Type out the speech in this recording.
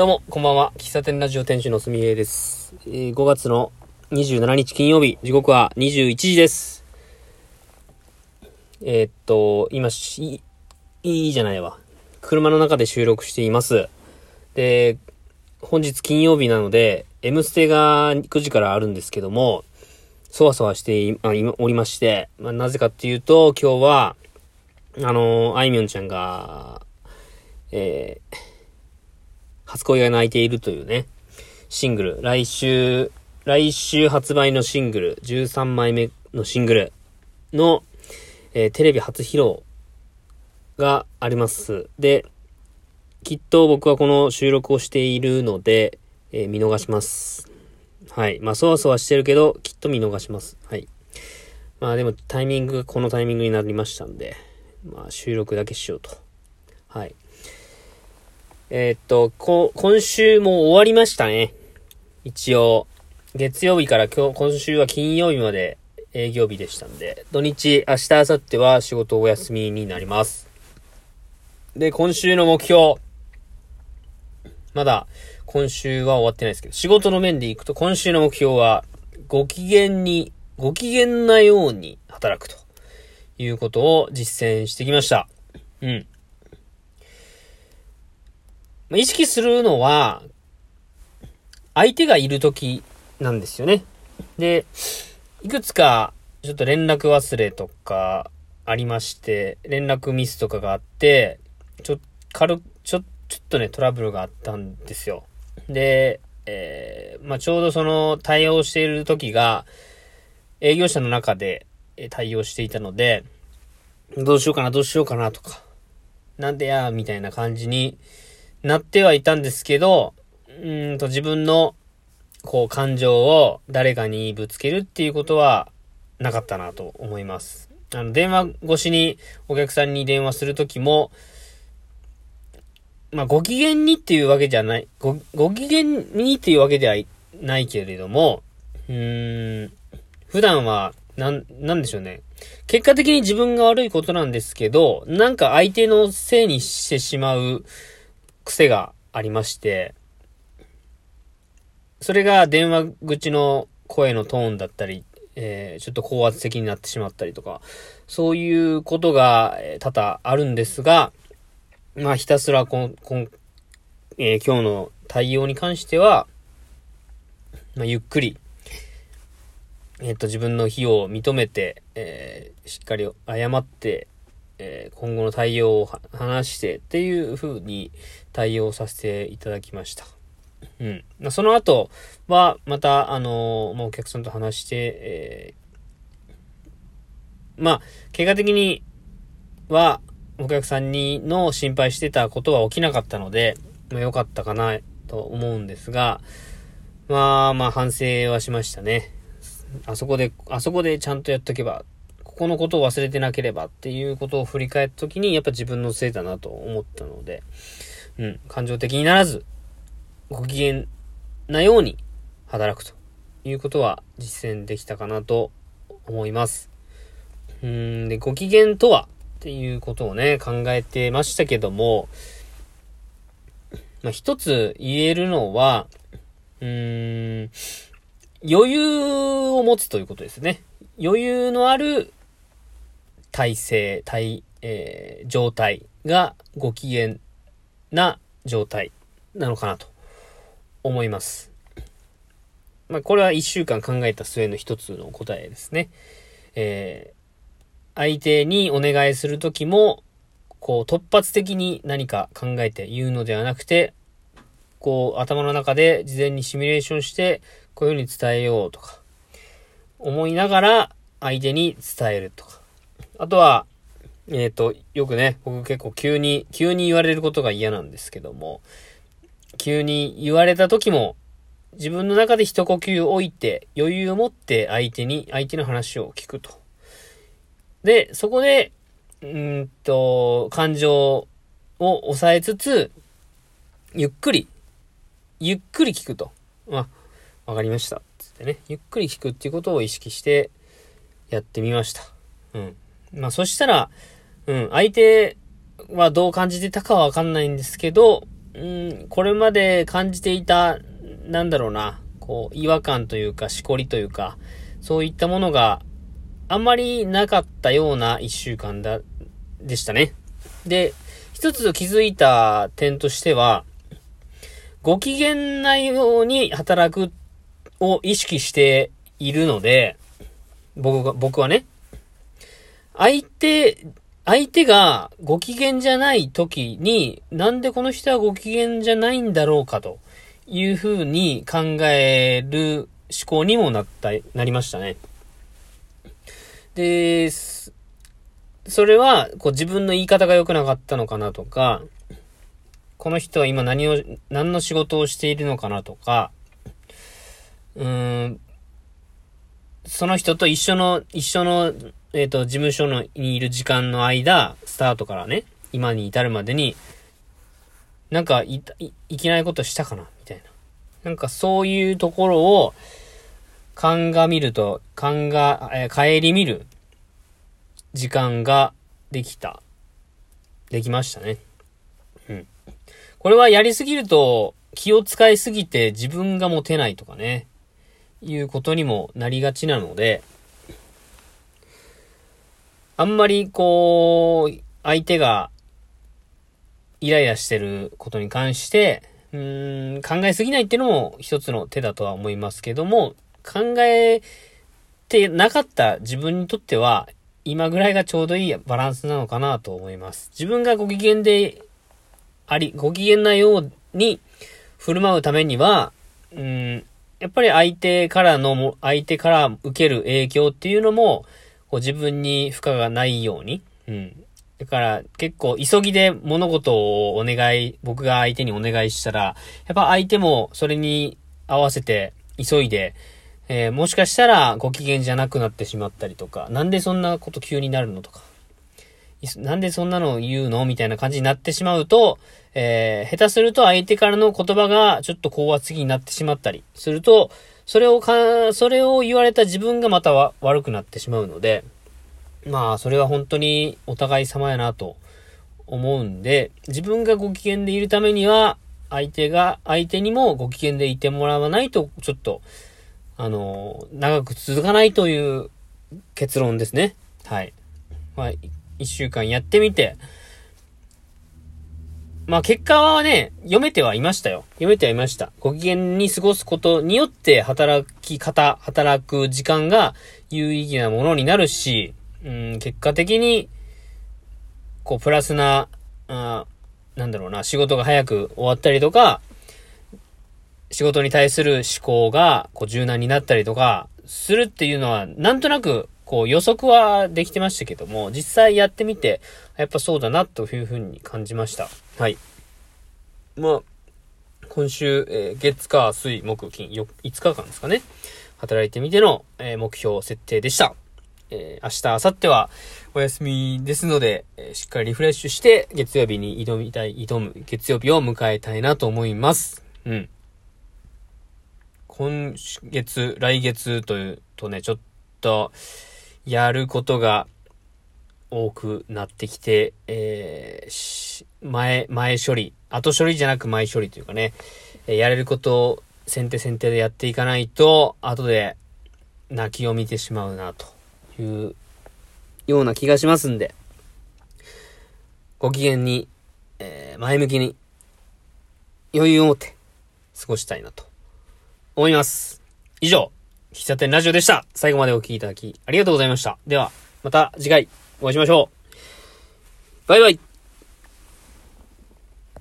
どうも、こんばんは。喫茶店ラジオ店主のすみえです。えー、5月の27日金曜日、時刻は21時です。えー、っと、今し、いいじゃないわ。車の中で収録しています。で、本日金曜日なので、M ステが9時からあるんですけども、そわそわしてあ今おりまして、まあ、なぜかっていうと、今日は、あの、あいみょんちゃんが、えー、初恋が泣いているというね、シングル、来週、来週発売のシングル、13枚目のシングルの、えー、テレビ初披露があります。で、きっと僕はこの収録をしているので、えー、見逃します。はい。まあ、そわそわしてるけど、きっと見逃します。はい。まあ、でもタイミングがこのタイミングになりましたんで、まあ、収録だけしようと。はい。えー、っと、こ、今週も終わりましたね。一応、月曜日から今日、今週は金曜日まで営業日でしたんで、土日、明日、明後日は仕事お休みになります。で、今週の目標。まだ、今週は終わってないですけど、仕事の面でいくと、今週の目標は、ご機嫌に、ご機嫌なように働くということを実践してきました。うん。ま意識するのは、相手がいる時なんですよね。で、いくつか、ちょっと連絡忘れとかありまして、連絡ミスとかがあって、ちょ、軽ちょ、ちょっとね、トラブルがあったんですよ。で、えー、まあ、ちょうどその対応している時が、営業者の中で対応していたので、どうしようかな、どうしようかなとか、なんでや、みたいな感じになってはいたんですけど、うんと自分の、こう、感情を誰かにぶつけるっていうことはなかったなと思います。あの、電話越しにお客さんに電話するときも、まあ、ご機嫌にっていうわけじゃない、ご、ご機嫌にっていうわけではないけれども、うーん、普段は、なん、なんでしょうね。結果的に自分が悪いことなんですけど、なんか相手のせいにしてしまう癖がありまして、それが電話口の声のトーンだったり、えー、ちょっと高圧的になってしまったりとか、そういうことが多々あるんですが、まあひたすらこん、こん、えー、今日の対応に関しては、まあ、ゆっくり、えっ、ー、と、自分の非を認めて、えー、しっかり謝って、えー、今後の対応を話してっていう風に対応させていただきました。うん。その後は、また、あのー、まあ、お客さんと話して、えー、まあ、結果的には、お客さんにの心配してたことは起きなかったので、まあ、良かったかなと思うんですが、まあまあ反省はしましたね。あそこで、あそこでちゃんとやっとけばこのことを忘れてなければっていうことを振り返った時に、やっぱ自分のせいだなと思ったので、うん、感情的にならず、ご機嫌なように働くということは実践できたかなと思います。うん、で、ご機嫌とはっていうことをね、考えてましたけども、まあ、一つ言えるのは、うーん、余裕を持つということですね。余裕のある体制、体、えー、状態がご機嫌な状態なのかなと思います。まあ、これは一週間考えた末の一つの答えですね。えー、相手にお願いするときも、こう突発的に何か考えて言うのではなくて、こう頭の中で事前にシミュレーションして、こういうふうに伝えようとか、思いながら相手に伝えるとか、あとは、えっ、ー、と、よくね、僕結構急に、急に言われることが嫌なんですけども、急に言われた時も、自分の中で一呼吸置いて、余裕を持って相手に、相手の話を聞くと。で、そこで、うんと、感情を抑えつつ、ゆっくり、ゆっくり聞くと。まあ、わかりました。つってね、ゆっくり聞くっていうことを意識してやってみました。うん。まあそしたら、うん、相手はどう感じてたかはわかんないんですけど、うん、これまで感じていた、なんだろうな、こう、違和感というか、しこりというか、そういったものがあんまりなかったような一週間だ、でしたね。で、一つ気づいた点としては、ご機嫌なように働くを意識しているので、僕が、僕はね、相手、相手がご機嫌じゃない時に、なんでこの人はご機嫌じゃないんだろうかというふうに考える思考にもなった、なりましたね。で、それは、こう自分の言い方が良くなかったのかなとか、この人は今何を、何の仕事をしているのかなとか、うーん、その人と一緒の、一緒の、えっ、ー、と、事務所のにいる時間の間、スタートからね、今に至るまでに、なんかい、い、いけないことしたかなみたいな。なんかそういうところを、鑑みると、鑑が、えー、帰り見る時間ができた。できましたね。うん。これはやりすぎると気を使いすぎて自分が持てないとかね、いうことにもなりがちなので、あんまりこう、相手がイライラしてることに関して、うーん、考えすぎないっていうのも一つの手だとは思いますけども、考えてなかった自分にとっては、今ぐらいがちょうどいいバランスなのかなと思います。自分がご機嫌であり、ご機嫌なように振る舞うためには、うん、やっぱり相手からの、相手から受ける影響っていうのも、こう自分に負荷がないように、うん。だから結構急ぎで物事をお願い、僕が相手にお願いしたら、やっぱ相手もそれに合わせて急いで、えー、もしかしたらご機嫌じゃなくなってしまったりとか、なんでそんなこと急になるのとか、なんでそんなの言うのみたいな感じになってしまうと、えー、下手すると相手からの言葉がちょっと高圧気になってしまったりすると、それをか、それを言われた自分がまた悪くなってしまうので、まあ、それは本当にお互い様やなと思うんで、自分がご機嫌でいるためには、相手が、相手にもご機嫌でいてもらわないと、ちょっと、あの、長く続かないという結論ですね。はい。まあ、一週間やってみて、まあ結果はね、読めてはいましたよ。読めてはいました。ご機嫌に過ごすことによって働き方、働く時間が有意義なものになるし、うん、結果的に、こう、プラスな、あなんだろうな、仕事が早く終わったりとか、仕事に対する思考がこう柔軟になったりとかするっていうのは、なんとなくこう予測はできてましたけども、実際やってみて、やっぱそうだなというふうに感じました。はい。まあ、今週、えー、月、火、水、木、金、5日間ですかね。働いてみての、えー、目標設定でした。えー、明日、明後日はお休みですので、え、しっかりリフレッシュして、月曜日に挑みたい、挑む月曜日を迎えたいなと思います。うん。今月、来月というとね、ちょっと、やることが多くなってきて、えー、前、前処理、後処理じゃなく前処理というかね、えやれることを先手先手でやっていかないと、後で泣きを見てしまうな、というような気がしますんで、ご機嫌に、えー、前向きに、余裕を持って過ごしたいなと思います。以上、喫茶店ラジオでした。最後までお聴きいただきありがとうございました。では、また次回お会いしましょう。バイバイ。